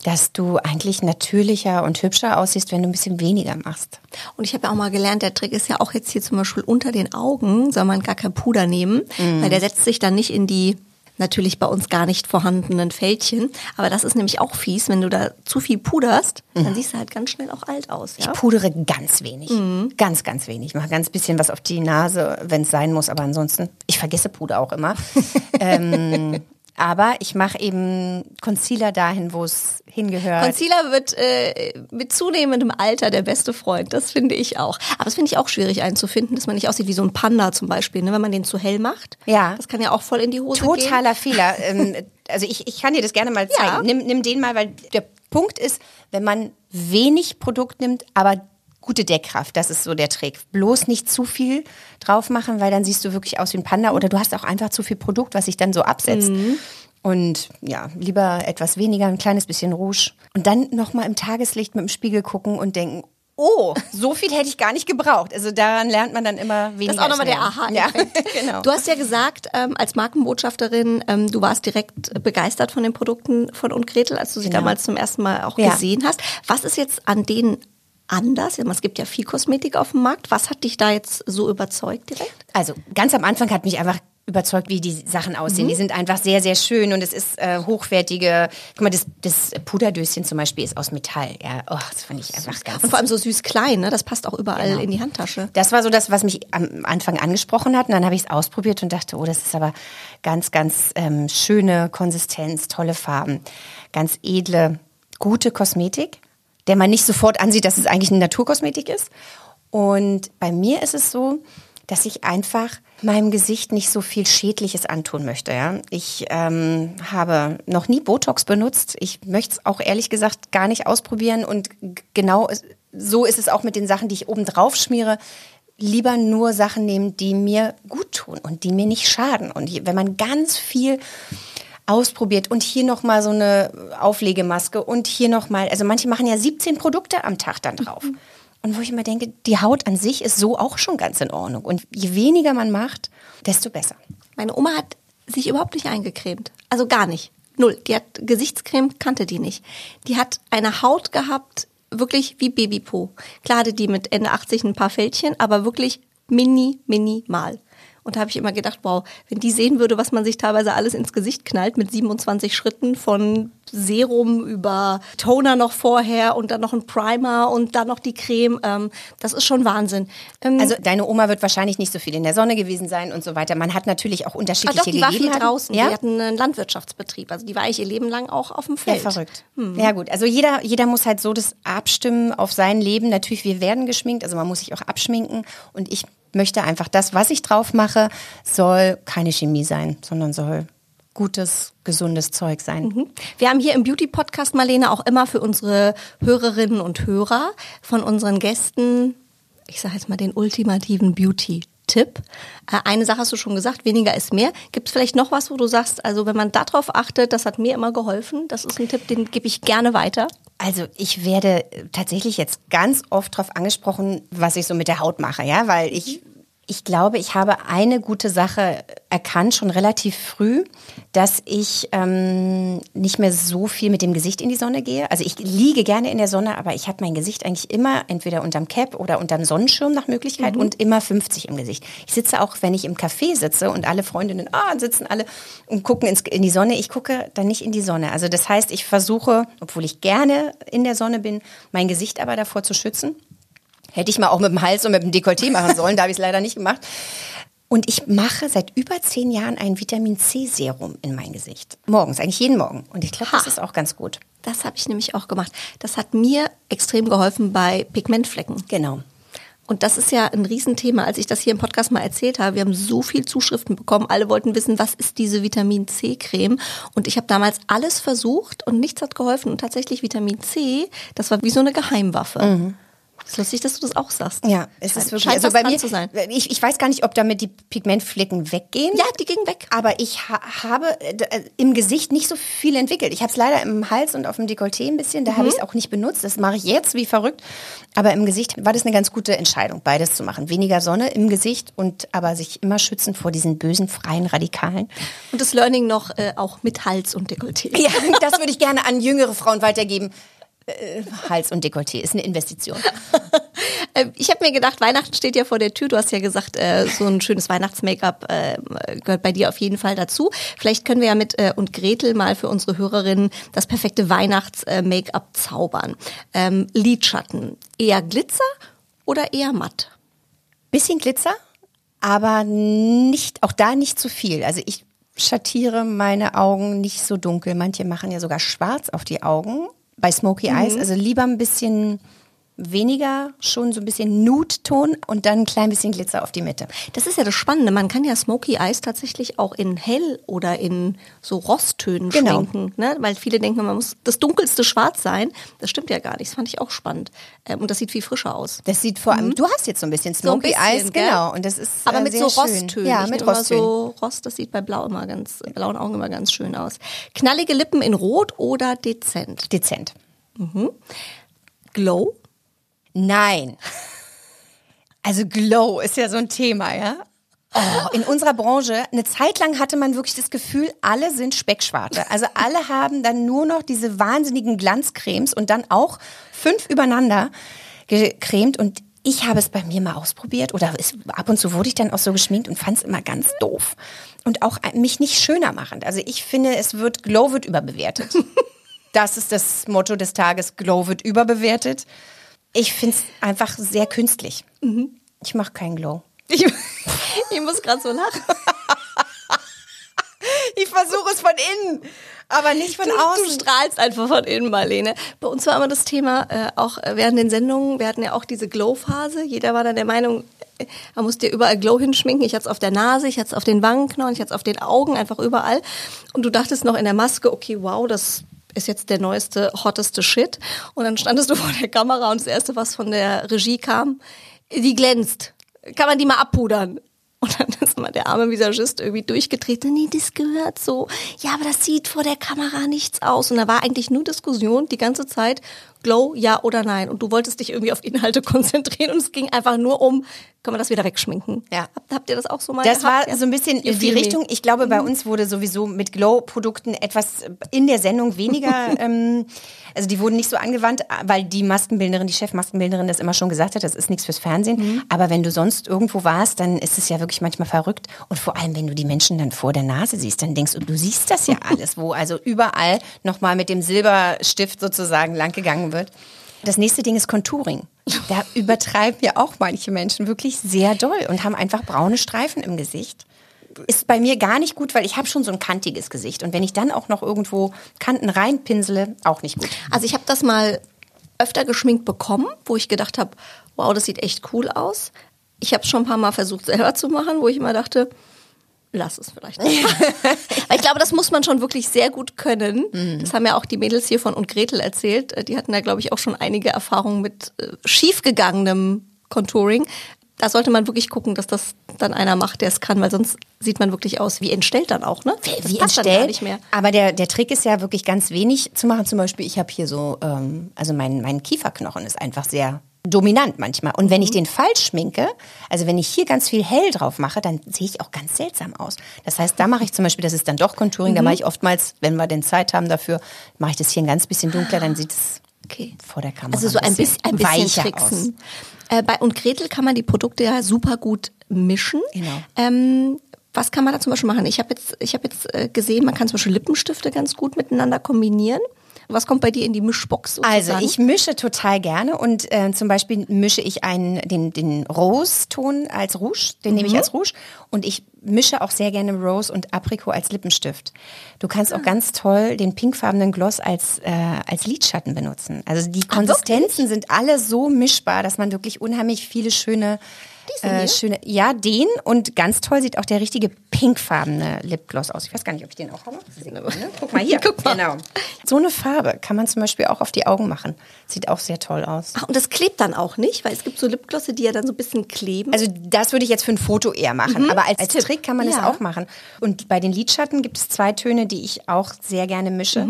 dass du eigentlich natürlicher und hübscher aussiehst, wenn du ein bisschen weniger machst. Und ich habe ja auch mal gelernt, der Trick ist ja auch jetzt hier zum Beispiel unter den Augen, soll man gar kein Puder nehmen, Mhm. weil der setzt sich dann nicht in die natürlich bei uns gar nicht vorhandenen Fältchen. Aber das ist nämlich auch fies, wenn du da zu viel puderst, dann siehst du halt ganz schnell auch alt aus. Ja? Ich pudere ganz wenig. Ganz, ganz wenig. Ich mache ganz bisschen was auf die Nase, wenn es sein muss, aber ansonsten, ich vergesse Puder auch immer. ähm, aber ich mache eben Concealer dahin, wo es hingehört. Concealer wird äh, mit zunehmendem Alter der beste Freund. Das finde ich auch. Aber das finde ich auch schwierig einzufinden, dass man nicht aussieht wie so ein Panda zum Beispiel, ne? wenn man den zu hell macht. Ja. Das kann ja auch voll in die Hose gehen. Totaler Fehler. ähm, also ich, ich kann dir das gerne mal zeigen. Ja. Nimm, nimm den mal, weil der Punkt ist, wenn man wenig Produkt nimmt, aber gute Deckkraft, das ist so der Trick. Bloß nicht zu viel drauf machen, weil dann siehst du wirklich aus wie ein Panda oder du hast auch einfach zu viel Produkt, was sich dann so absetzt. Mhm. Und ja, lieber etwas weniger, ein kleines bisschen Rouge. Und dann nochmal im Tageslicht mit dem Spiegel gucken und denken, oh, so viel hätte ich gar nicht gebraucht. Also daran lernt man dann immer weniger. Das ist auch nochmal der. Aha-Effekt. Ja, genau. Du hast ja gesagt, ähm, als Markenbotschafterin, ähm, du warst direkt begeistert von den Produkten von und Gretel, als du sie Genau. damals zum ersten Mal auch Ja. gesehen hast. Was ist jetzt an denen anders? Es gibt ja viel Kosmetik auf dem Markt. Was hat dich da jetzt so überzeugt direkt? Also ganz am Anfang hat mich einfach überzeugt, wie die Sachen aussehen. Die sind einfach sehr, sehr schön und es ist äh, hochwertige. Guck mal, das, das Puderdöschen zum Beispiel ist aus Metall. Ja, oh, das fand ich einfach ganz. Und vor allem so süß klein, ne? Das passt auch überall Genau. in die Handtasche. Das war so das, was mich am Anfang angesprochen hat. Und dann habe ich es ausprobiert und dachte, oh, das ist aber ganz, ganz ähm, schöne Konsistenz, tolle Farben, ganz edle, gute Kosmetik, der man nicht sofort ansieht, dass es eigentlich eine Naturkosmetik ist. Und bei mir ist es so, dass ich einfach meinem Gesicht nicht so viel Schädliches antun möchte. Ja? Ich ähm, habe noch nie Botox benutzt. Ich möchte es auch ehrlich gesagt gar nicht ausprobieren. Und genau so ist es auch mit den Sachen, die ich oben drauf schmiere. Lieber nur Sachen nehmen, die mir gut tun und die mir nicht schaden. Und wenn man ganz viel ausprobiert und hier noch mal so eine Auflegemaske und hier noch mal, also manche machen ja 17 Produkte am Tag dann drauf. Und wo ich immer denke, die Haut an sich ist so auch schon ganz in Ordnung. Und je weniger man macht, desto besser. Meine Oma hat sich überhaupt nicht eingecremt. Also gar nicht. Null. Die hat Gesichtscreme, kannte die nicht. Die hat eine Haut gehabt, wirklich wie Babypo. Klar hatte die mit Ende 80 ein paar Fältchen, aber wirklich mini, minimal. Und da habe ich immer gedacht, wow, wenn die sehen würde, was man sich teilweise alles ins Gesicht knallt mit 27 Schritten von Serum über Toner noch vorher und dann noch ein Primer und dann noch die Creme, ähm, das ist schon Wahnsinn. Ähm, Also deine Oma wird wahrscheinlich nicht so viel in der Sonne gewesen sein und so weiter. Man hat natürlich auch Ah, unterschiedliche doch, die war viel Gegebenheiten. draußen. Ja? Die hatten einen Landwirtschaftsbetrieb. Also die war ich ihr Leben lang auch auf dem Ja, Feld. verrückt. Hm. Ja gut, also jeder, jeder muss halt so das abstimmen auf sein Leben. Natürlich, wir werden geschminkt, also man muss sich auch abschminken. Und ich möchte einfach, das, was ich drauf mache, soll keine Chemie sein, sondern soll gutes, gesundes Zeug sein. Mhm. Wir haben hier im Beauty-Podcast, Marlene, auch immer für unsere Hörerinnen und Hörer von unseren Gästen, ich sage jetzt mal den ultimativen Beauty-Tipp. Äh, Eine Sache hast du schon gesagt, weniger ist mehr. Gibt es vielleicht noch was, wo du sagst, also wenn man darauf achtet, das hat mir immer geholfen, das ist ein Tipp, den gebe ich gerne weiter. Also ich werde tatsächlich jetzt ganz oft darauf angesprochen, was ich so mit der Haut mache, ja, weil ich ich glaube, ich habe eine gute Sache erkannt, schon relativ früh, dass ich ähm, nicht mehr so viel mit dem Gesicht in die Sonne gehe. Also ich liege gerne in der Sonne, aber ich habe mein Gesicht eigentlich immer entweder unterm Cap oder unterm Sonnenschirm nach Möglichkeit und immer 50 im Gesicht. Ich sitze auch, wenn ich im Café sitze und alle Freundinnen ah, sitzen alle und gucken ins, in die Sonne, ich gucke dann nicht in die Sonne. Also das heißt, ich versuche, obwohl ich gerne in der Sonne bin, mein Gesicht aber davor zu schützen. Hätte ich mal auch mit dem Hals und mit dem Dekolleté machen sollen, da habe ich es leider nicht gemacht. Und ich mache seit über zehn Jahren ein Vitamin C-Serum in mein Gesicht. Morgens, eigentlich jeden Morgen. Und ich glaube, das ist auch ganz gut. Das habe ich nämlich auch gemacht. Das hat mir extrem geholfen bei Pigmentflecken. Genau. Und das ist ja ein Riesenthema. Als ich das hier im Podcast mal erzählt habe, wir haben so viel Zuschriften bekommen. Alle wollten wissen, was ist diese Vitamin C-Creme? Und ich habe damals alles versucht und nichts hat geholfen. Und tatsächlich Vitamin C, das war wie so eine Geheimwaffe. Ist lustig, dass du das auch sagst. Ja, es Scheint- ist wirklich, scheint also bei mir, zu sein. Ich, ich weiß gar nicht, ob damit die Pigmentflecken weggehen. Ja, die gingen weg. Aber ich ha habe äh, äh, im Gesicht nicht so viel entwickelt. Ich habe es leider im Hals und auf dem Dekolleté ein bisschen. Da habe ich es auch nicht benutzt. Das mache ich jetzt wie verrückt. Aber im Gesicht war das eine ganz gute Entscheidung, beides zu machen. Weniger Sonne im Gesicht und aber sich immer schützen vor diesen bösen freien Radikalen. Und das Learning noch äh, auch mit Hals und Dekolleté. Ja, das würde ich gerne an jüngere Frauen weitergeben. Hals und Dekolleté ist eine Investition. Äh, Ich habe mir gedacht, Weihnachten steht ja vor der Tür. Du hast ja gesagt, äh, so ein schönes Weihnachts-Make-up äh, gehört bei dir auf jeden Fall dazu. Vielleicht können wir ja mit äh, und Gretel mal für unsere Hörerinnen das perfekte Weihnachts-Make-up zaubern. Ähm, Lidschatten, eher Glitzer oder eher matt? Bisschen Glitzer, aber nicht, auch da nicht zu viel. Also ich schattiere meine Augen nicht so dunkel. Manche machen ja sogar schwarz auf die Augen bei Smoky Eyes. Also lieber ein bisschen weniger, schon so ein bisschen Nude-Ton und dann ein klein bisschen Glitzer auf die Mitte. Das ist ja das Spannende. Man kann ja Smoky Eyes tatsächlich auch in hell oder in so Rosttönen Genau. schminken, ne? weil viele denken, man muss das dunkelste Schwarz sein. Das stimmt ja gar nicht. Das fand ich auch spannend. Ähm, und das sieht viel frischer aus. Das sieht vor allem, du hast jetzt so ein bisschen Mhm. So ein Smoky bisschen, Eyes, gell? genau. Und das ist Aber äh, mit so. Rosttönen. Ja, Ich mit Rosttönen. so Rost, das sieht bei Blau immer ganz, bei blauen Augen immer ganz schön aus. Knallige Lippen in Rot oder dezent? Dezent. Glow? Nein. Also Glow ist ja so ein Thema, ja? Oh, in unserer Branche, eine Zeit lang hatte man wirklich das Gefühl, alle sind Speckschwarte. Also alle haben dann nur noch diese wahnsinnigen Glanzcremes und dann auch fünf übereinander gecremt und ich habe es bei mir mal ausprobiert oder es, ab und zu wurde ich dann auch so geschminkt und fand es immer ganz doof. Und auch mich nicht schöner machend. Also ich finde, es wird, Glow wird überbewertet. Das ist das Motto des Tages, Glow wird überbewertet. Ich finde es einfach sehr künstlich. Ich mache keinen Glow. Ich, ich muss gerade so lachen. Ich versuche es von innen, aber nicht von Du, du strahlst einfach von innen, Marlene. Bei uns war immer das Thema, äh, auch während den Sendungen, wir hatten ja auch diese Glow-Phase. Jeder war dann der Meinung, äh, man muss dir überall Glow hinschminken. Ich hatte es auf der Nase, ich hatte es auf den Wangenknochen, ich hatte es auf den Augen, einfach überall. Und du dachtest noch in der Maske, okay, wow, das ist jetzt der neueste, hotteste Shit. Und dann standest du vor der Kamera und das Erste, was von der Regie kam, die glänzt. Kann man die mal abpudern? Und dann ist mal der arme Visagist irgendwie durchgetreten. Nee, das gehört so. Ja, aber das sieht vor der Kamera nichts aus. Und da war eigentlich nur Diskussion die ganze Zeit. Glow, ja oder nein. Und du wolltest dich irgendwie auf Inhalte konzentrieren und es ging einfach nur um, können wir das wieder wegschminken? Ja. Habt, habt ihr das auch so mal Das gehabt? war so ein bisschen die. Richtung. Ich glaube, bei uns wurde sowieso mit Glow-Produkten etwas in der Sendung weniger, ähm, also die wurden nicht so angewandt, weil die Maskenbildnerin, die Chefmaskenbildnerin das immer schon gesagt hat, das ist nichts fürs Fernsehen. Aber wenn du sonst irgendwo warst, dann ist es ja wirklich manchmal verrückt. Und vor allem, wenn du die Menschen dann vor der Nase siehst, dann denkst du, du siehst das ja alles, wo also überall nochmal mit dem Silberstift sozusagen langgegangen wird. Das nächste Ding ist Contouring. Da übertreiben ja auch manche Menschen wirklich sehr doll und haben einfach braune Streifen im Gesicht. Ist bei mir gar nicht gut, weil ich habe schon so ein kantiges Gesicht. Und wenn ich dann auch noch irgendwo Kanten reinpinsele, auch nicht gut. Also ich habe das mal öfter geschminkt bekommen, wo ich gedacht habe, wow, das sieht echt cool aus. Ich habe es schon ein paar Mal versucht selber zu machen, wo ich immer dachte, lass es vielleicht. Weil ich glaube, das muss man schon wirklich sehr gut können. Das haben ja auch die Mädels hier von und Gretel erzählt. Äh, Die hatten da, glaube ich, auch schon einige Erfahrungen mit äh, schiefgegangenem Contouring. Da sollte man wirklich gucken, dass das dann einer macht, der es kann, weil sonst sieht man wirklich aus wie entstellt dann auch, ne? Das Wie passt dann entstellt. gar nicht mehr. Aber der, der Trick ist ja wirklich ganz wenig zu machen. Zum Beispiel, ich habe hier so, ähm, also mein, mein Kieferknochen ist einfach sehr dominant manchmal. Und wenn ich den falsch schminke, also wenn ich hier ganz viel hell drauf mache, dann sehe ich auch ganz seltsam aus. Das heißt, da mache ich zum Beispiel, das ist dann doch Contouring, da mache ich oftmals, wenn wir denn Zeit haben dafür, mache ich das hier ein ganz bisschen dunkler, dann sieht es Okay. vor der Kamera Also so ein bisschen, ein bisschen weicher tricksen. Äh, bei und Gretel kann man die Produkte ja super gut mischen. Genau. Ähm, was kann man da zum Beispiel machen? Ich habe jetzt, ich habe jetzt äh, gesehen, man kann zum Beispiel Lippenstifte ganz gut miteinander kombinieren. Was kommt bei dir in die Mischbox sozusagen? Also ich mische total gerne und äh, zum Beispiel mische ich einen, den, den Rose-Ton als Rouge, den nehme ich als Rouge und ich mische auch sehr gerne Rose und Aprikot als Lippenstift. Du kannst auch ganz toll den pinkfarbenen Gloss als, äh, als Lidschatten benutzen. Also die Konsistenzen sind alle so mischbar, dass man wirklich unheimlich viele schöne äh, schöne, ja, den und ganz toll sieht auch der richtige pinkfarbene Lipgloss aus. Ich weiß gar nicht, ob ich den auch habe. Guck mal hier. Guck mal. Genau. So eine Farbe kann man zum Beispiel auch auf die Augen machen. Sieht auch sehr toll aus. Ach, und das klebt dann auch nicht, weil es gibt so Lipglosse, die ja dann so ein bisschen kleben. Also das würde ich jetzt für ein Foto eher machen, aber als, als. Trick kann man es Ja. auch machen. Und bei den Lidschatten gibt es zwei Töne, die ich auch sehr gerne mische.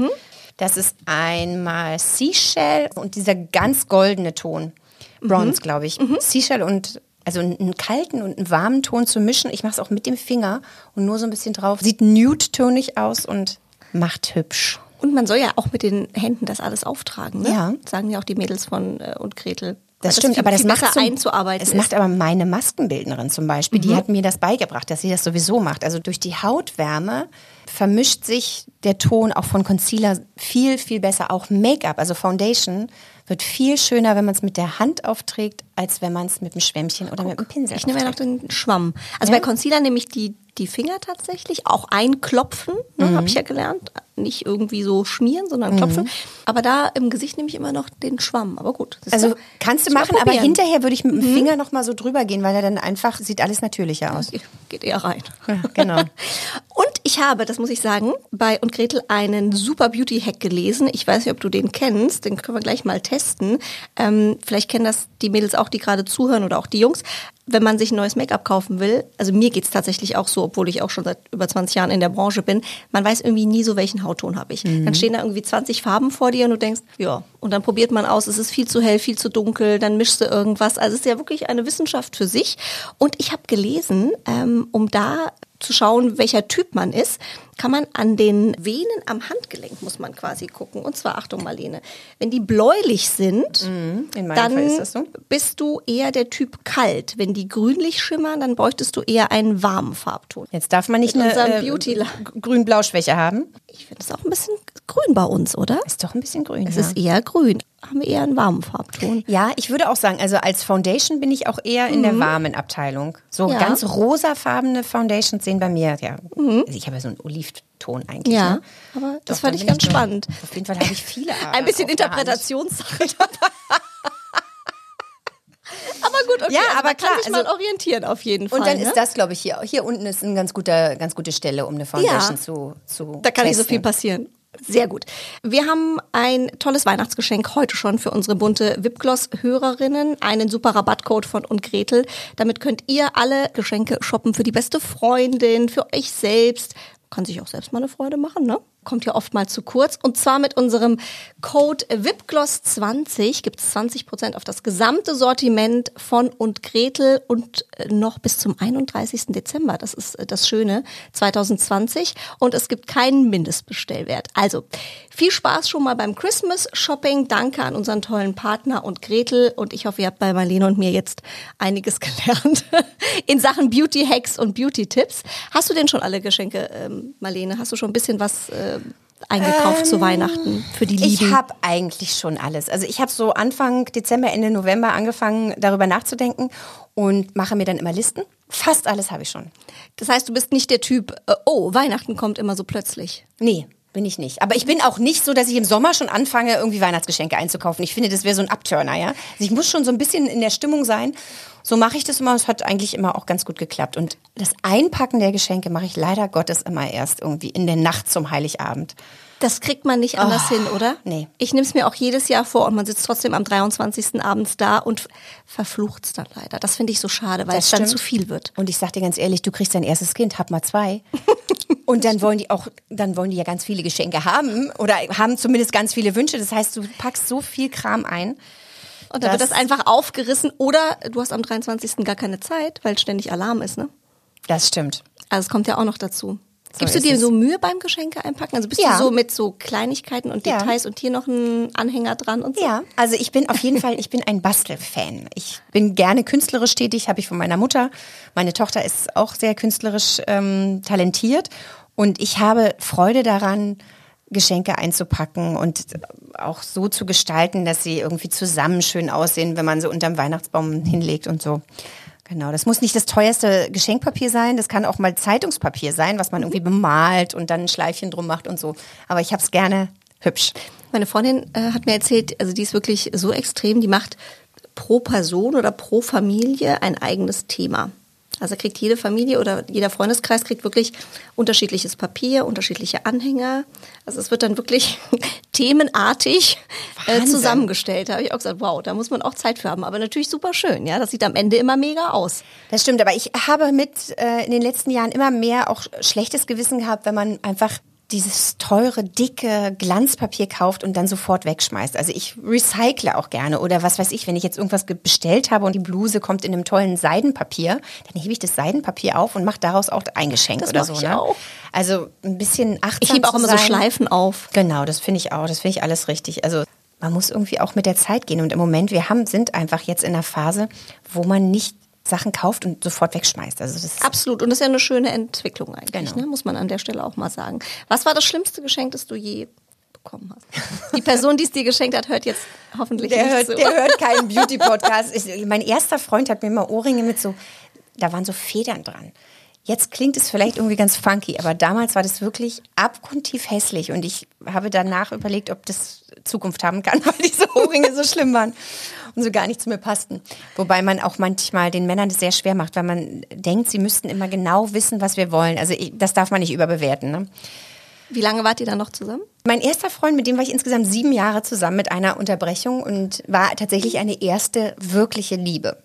Das ist einmal Seashell und dieser ganz goldene Ton. Bronze, glaube ich. Seashell und also einen kalten und einen warmen Ton zu mischen. Ich mache es auch mit dem Finger und nur so ein bisschen drauf. Sieht nude-tonig aus und macht hübsch. Und man soll ja auch mit den Händen das alles auftragen, ne? Ja. Sagen ja auch die Mädels von äh, und Gretel. Das Weil stimmt, viel- aber das macht zum, einzuarbeiten. Es ist. Mhm. macht aber meine Maskenbildnerin zum Beispiel, die hat mir das beigebracht, dass sie das sowieso macht. Also durch die Hautwärme vermischt sich der Ton auch von Concealer viel, viel besser. Auch Make-up, also Foundation, wird viel schöner, wenn man es mit der Hand aufträgt, als wenn man es mit einem Schwämmchen oder mit einem Pinsel Ich nehme ja noch den Schwamm. Also bei Concealer nehme ich die, die Finger tatsächlich, auch einklopfen, ne, Mhm. habe ich ja gelernt. Nicht irgendwie so schmieren, sondern klopfen. Aber da im Gesicht nehme ich immer noch den Schwamm. Aber gut. das Also doch- kannst du machen, aber. Mhm. hinterher würde ich mit dem Finger noch mal so drüber gehen, weil er dann einfach sieht alles natürlicher aus. Geht eher rein. genau. Und ich habe, das muss ich sagen, bei und Gretel einen super Beauty-Hack gelesen. Ich weiß nicht, ob du den kennst. Den können wir gleich mal testen. Ähm, vielleicht kennen das die Mädels auch, die gerade zuhören oder auch die Jungs. Wenn man sich ein neues Make-up kaufen will, also mir geht's tatsächlich auch so, obwohl ich auch schon seit über 20 Jahren in der Branche bin, man weiß irgendwie nie so, welchen Hautton habe ich. Dann stehen da irgendwie 20 Farben vor dir und du denkst, ja. Und dann probiert man aus, es ist viel zu hell, viel zu dunkel, dann mischst du irgendwas. Also es ist ja wirklich eine Wissenschaft für sich. Und ich habe gelesen, ähm, um da zu schauen, welcher Typ man ist, kann man an den Venen am Handgelenk muss man quasi gucken. Und zwar, Achtung Marlene, wenn die bläulich sind, Mhm, dann Fall ist das so. bist du eher der Typ kalt. Wenn die grünlich schimmern, dann bräuchtest du eher einen warmen Farbton. Jetzt darf man nicht Mit eine äh, grün-blau-Schwäche haben. Ich finde es auch ein bisschen grün bei uns, oder? Ist doch ein bisschen grün. Es ja. ist eher grün. Haben wir eher einen warmen Farbton. Ja, ich würde auch sagen, also als Foundation bin ich auch eher in der warmen Abteilung. So Mhm. Ja. ganz rosafarbene Foundations sehen bei mir, ja. Also ich habe ja so einen Olivton eigentlich. Mhm. Ja, ne? aber das Doch, fand ich ganz spannend. Auf jeden Fall habe ich viele Ein bisschen. Interpretationssache dabei. Aber gut, okay. Ja, also aber man klar, kann sich mal also- orientieren auf jeden Fall. Und dann ne? ist das, glaube ich, hier. Hier unten ist eine ganz, guter, ganz gute Stelle, um eine Foundation zu, zu Da kann nicht so viel passieren. Sehr gut. Wir haben ein tolles Weihnachtsgeschenk heute schon für unsere bunte Wipgloss-Hörerinnen. Einen super Rabattcode von und Gretel. Damit könnt ihr alle Geschenke shoppen für die beste Freundin, für euch selbst. Kann sich auch selbst mal eine Freude machen, ne? Kommt ja oft mal zu kurz. Und zwar mit unserem Code WIPGLOSS20 gibt es 20% auf das gesamte Sortiment von und Gretel und äh, noch bis zum 31. Dezember. Das ist äh, das Schöne 2020. Und es gibt keinen Mindestbestellwert. Also viel Spaß schon mal beim Christmas Shopping. Danke an unseren tollen Partner und Gretel. Und ich hoffe, ihr habt bei Marlene und mir jetzt einiges gelernt in Sachen Beauty Hacks und Beauty Tipps. Hast du denn schon alle Geschenke, ähm, Marlene? Hast du schon ein bisschen was äh, eingekauft zu Weihnachten für die Lieben? Ich habe eigentlich schon alles. Also ich habe so Anfang Dezember, Ende November angefangen, darüber nachzudenken und mache mir dann immer Listen. Fast alles habe ich schon. das heißt, du bist nicht der Typ, äh, oh, Weihnachten kommt immer so plötzlich. Nee, bin ich nicht. Aber ich bin auch nicht so, dass ich im Sommer schon anfange, irgendwie Weihnachtsgeschenke einzukaufen. Ich finde, das wäre so ein Abturner, ja. Also ich muss schon so ein bisschen in der Stimmung sein. So mache ich das immer. Es hat eigentlich immer auch ganz gut geklappt. Und das Einpacken der Geschenke mache ich leider Gottes immer erst irgendwie in der Nacht zum Heiligabend. Das kriegt man nicht anders hin, oder? nee. Ich nehme es mir auch jedes Jahr vor und man sitzt trotzdem am 23. abends da und verflucht es dann leider. Das finde ich so schade, weil Das es dann zu viel wird. Und ich sag dir ganz ehrlich, du kriegst dein erstes Kind, hab mal zwei. Und dann wollen die auch, dann wollen die ja ganz viele Geschenke haben oder haben zumindest ganz viele Wünsche. Das heißt, du packst so viel Kram ein. Und dann wird Das- das einfach aufgerissen oder du hast am 23. gar keine Zeit, weil ständig Alarm ist, ne? Das stimmt. Also es kommt ja auch noch dazu. Gibst du dir es. so Mühe beim Geschenke einpacken? Also bist Ja. du so mit so Kleinigkeiten und Ja. Details und hier noch ein Anhänger dran und so? Ja, also ich bin auf jeden Fall, ich bin ein Bastelfan. Ich bin gerne künstlerisch tätig, habe ich von meiner Mutter. Meine Tochter ist auch sehr künstlerisch ähm, talentiert und ich habe Freude daran, Geschenke einzupacken und auch so zu gestalten, dass sie irgendwie zusammen schön aussehen, wenn man sie unterm Weihnachtsbaum hinlegt und so. Genau, das muss nicht das teuerste Geschenkpapier sein, das kann auch mal Zeitungspapier sein, was man irgendwie bemalt und dann ein Schleifchen drum macht und so. Aber ich habe es gerne hübsch. Meine Freundin äh, hat mir erzählt, also die ist wirklich so extrem, die macht pro Person oder pro Familie ein eigenes Thema. Also kriegt jede Familie oder jeder Freundeskreis kriegt wirklich unterschiedliches Papier, unterschiedliche Anhänger. Also es wird dann wirklich themenartig äh, zusammengestellt. Da habe ich auch gesagt, wow, da muss man auch Zeit für haben. Aber natürlich super schön, ja. Das sieht am Ende immer mega aus. Das stimmt, aber ich habe mit äh, in den letzten Jahren immer mehr auch schlechtes Gewissen gehabt, wenn man einfach dieses teure, dicke Glanzpapier kauft und dann sofort wegschmeißt. Also ich recycle auch gerne. Oder was weiß ich, wenn ich jetzt irgendwas bestellt habe und die Bluse kommt in einem tollen Seidenpapier, dann hebe ich das Seidenpapier auf und mache daraus auch ein Geschenk Das oder so. ich ne? auch. Also ein bisschen achtsam Ich hebe auch immer so sein. Schleifen auf. Genau, das finde ich auch. Das finde ich alles richtig. Also man muss irgendwie auch mit der Zeit gehen. Und im Moment, wir haben, sind einfach jetzt in einer Phase, wo man nicht Sachen kauft und sofort wegschmeißt. Also das ist Absolut. Und das ist ja eine schöne Entwicklung eigentlich, Genau. ne? muss man an der Stelle auch mal sagen. Was war das schlimmste Geschenk, das du je bekommen hast? Die Person, die es dir geschenkt hat, hört jetzt hoffentlich der nicht hört, zu. der hört keinen Beauty-Podcast. Mein erster Freund hat mir immer Ohrringe mit so, da waren so Federn dran. Jetzt klingt es vielleicht irgendwie ganz funky, aber damals war das wirklich abgrundtief hässlich und ich habe danach überlegt, ob das Zukunft haben kann, weil diese Ohrringe so schlimm waren und so gar nicht zu mir passten. Wobei man auch manchmal den Männern das sehr schwer macht, weil man denkt, sie müssten immer genau wissen, was wir wollen. Also ich, das darf man nicht überbewerten. Ne? Wie lange wart ihr dann noch zusammen? Mein erster Freund, mit dem war ich insgesamt sieben Jahre zusammen mit einer Unterbrechung und war tatsächlich eine erste wirkliche Liebe.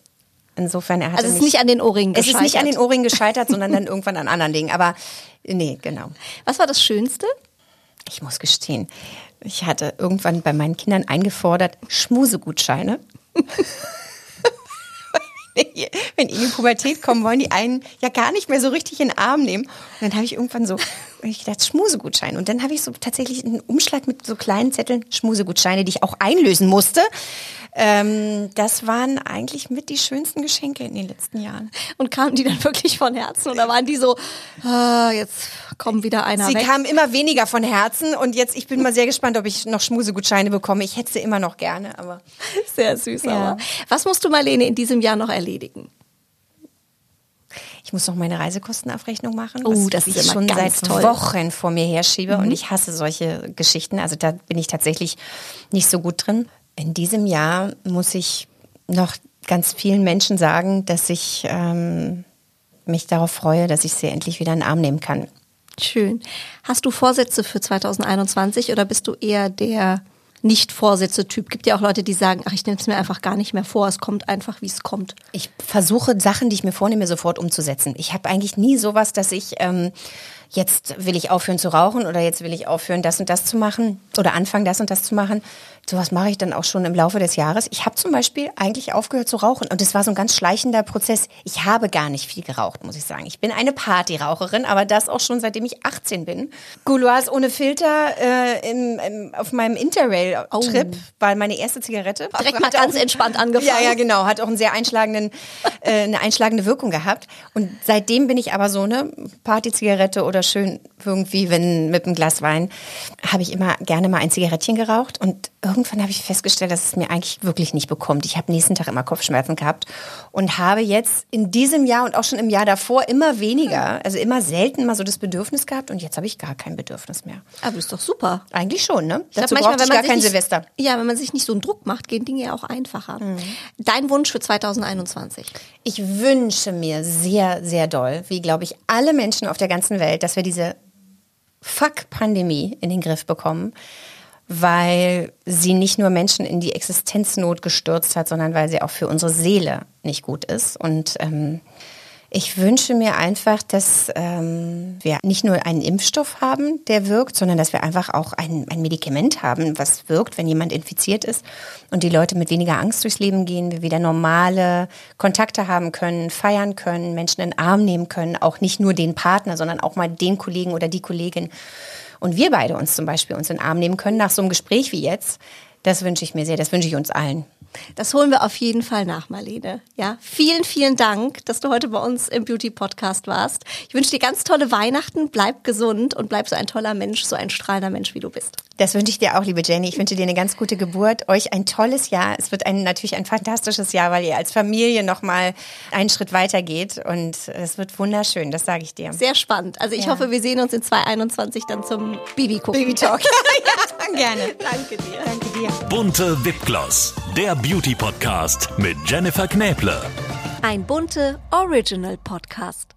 Insofern, er hatte Also es ist nicht an den Ohrringen Es ist nicht an den gescheitert. Ohrringen gescheitert, sondern dann irgendwann an anderen Dingen. Aber nee, genau. Was war das Schönste? Ich muss gestehen, ich hatte irgendwann bei meinen Kindern eingefordert, Schmusegutscheine. Wenn die in die Pubertät kommen, wollen die einen ja gar nicht mehr so richtig in den Arm nehmen. Und dann habe ich irgendwann so, ich gedacht, Schmusegutschein. Und dann habe ich so tatsächlich einen Umschlag mit so kleinen Zetteln, Schmusegutscheine, die ich auch einlösen musste. Ähm, das waren eigentlich mit die schönsten Geschenke in den letzten Jahren. Und kamen die dann wirklich von Herzen oder waren die so, ah, jetzt kommt wieder einer Sie weg? kamen immer weniger von Herzen und jetzt, ich bin mal sehr gespannt, ob ich noch Schmusegutscheine bekomme. Ich hätte sie immer noch gerne, aber Sehr süß, Ja. aber. Was musst du, Marlene, in diesem Jahr noch erledigen? Ich muss noch meine Reisekostenabrechnung machen, Oh, was das ist ich immer schon seit toll. Mhm. Wochen vor mir herschiebe und ich hasse solche Geschichten. Also da bin ich tatsächlich nicht so gut drin. In diesem Jahr muss ich noch ganz vielen Menschen sagen, dass ich ähm, mich darauf freue, dass ich sie endlich wieder in den Arm nehmen kann. Schön. Hast du Vorsätze für 2021 oder bist du eher der Nicht-Vorsätze-Typ? Gibt ja auch Leute, die sagen, ach, ich nehme es mir einfach gar nicht mehr vor, es kommt einfach, wie es kommt. Ich versuche Sachen, die ich mir vornehme, sofort umzusetzen. Ich habe eigentlich nie sowas, dass ich ähm, jetzt will ich aufhören zu rauchen oder jetzt will ich aufhören, das und das zu machen oder anfangen, das und das zu machen. Sowas mache ich dann auch schon im Laufe des Jahres. Ich habe zum Beispiel eigentlich aufgehört zu rauchen und es war so ein ganz schleichender Prozess. Ich habe gar nicht viel geraucht, muss ich sagen. Ich bin eine Partyraucherin, aber das auch schon seitdem ich 18 bin. Gouloirs ohne Filter äh, im, im, auf meinem Interrail-Trip war meine erste Zigarette. Oh. Direkt mal auch- ganz entspannt angefangen. Ja, ja, genau. Hat auch einen sehr einschlagenden, äh, eine einschlagende Wirkung gehabt. Und seitdem bin ich aber so eine Partyzigarette oder schön irgendwie, wenn mit einem Glas Wein, habe ich immer gerne mal ein Zigarettchen geraucht. Und irgendwann habe ich festgestellt, dass es mir eigentlich wirklich nicht bekommt. Ich habe nächsten Tag immer Kopfschmerzen gehabt und habe jetzt in diesem Jahr und auch schon im Jahr davor immer weniger, also immer selten mal so das Bedürfnis gehabt. Und jetzt habe ich gar kein Bedürfnis mehr. Aber das ist doch super. Eigentlich schon, ne? Ich Dazu brauchte ich gar sich kein nicht, Silvester. Ja, wenn man sich nicht so einen Druck macht, gehen Dinge ja auch einfacher. Mhm. Dein Wunsch für 2021? Ich wünsche mir sehr, sehr doll, wie glaube ich alle Menschen auf der ganzen Welt, dass wir diese Fuck-Pandemie in den Griff bekommen, weil sie nicht nur Menschen in die Existenznot gestürzt hat, sondern weil sie auch für unsere Seele nicht gut ist. Und ähm, ich wünsche mir einfach, dass ähm, wir nicht nur einen Impfstoff haben, der wirkt, sondern dass wir einfach auch ein, ein Medikament haben, was wirkt, wenn jemand infiziert ist und die Leute mit weniger Angst durchs Leben gehen, wir wieder normale Kontakte haben können, feiern können, Menschen in den Arm nehmen können, auch nicht nur den Partner, sondern auch mal den Kollegen oder die Kollegin. Und wir beide uns zum Beispiel uns in den Arm nehmen können nach so einem Gespräch wie jetzt. Das wünsche ich mir sehr, das wünsche ich uns allen. Das holen wir auf jeden Fall nach, Marlene. Ja, vielen, vielen Dank, dass du heute bei uns im Beauty Podcast warst. Ich wünsche dir ganz tolle Weihnachten, bleib gesund und bleib so ein toller Mensch, so ein strahlender Mensch, wie du bist. Das wünsche ich dir auch, liebe Jenny. Ich wünsche dir eine ganz gute Geburt, euch ein tolles Jahr. Es wird ein, natürlich ein fantastisches Jahr, weil ihr als Familie nochmal einen Schritt weiter geht und es wird wunderschön, das sage ich dir. Sehr spannend. Also ich Ja. hoffe, wir sehen uns in 2021 dann zum Baby gucken. Baby Talk. ja, gerne. Danke dir. Danke dir. Bunte Wipgloss, der Beauty Podcast mit Jennifer Knäble. Ein bunte Original Podcast.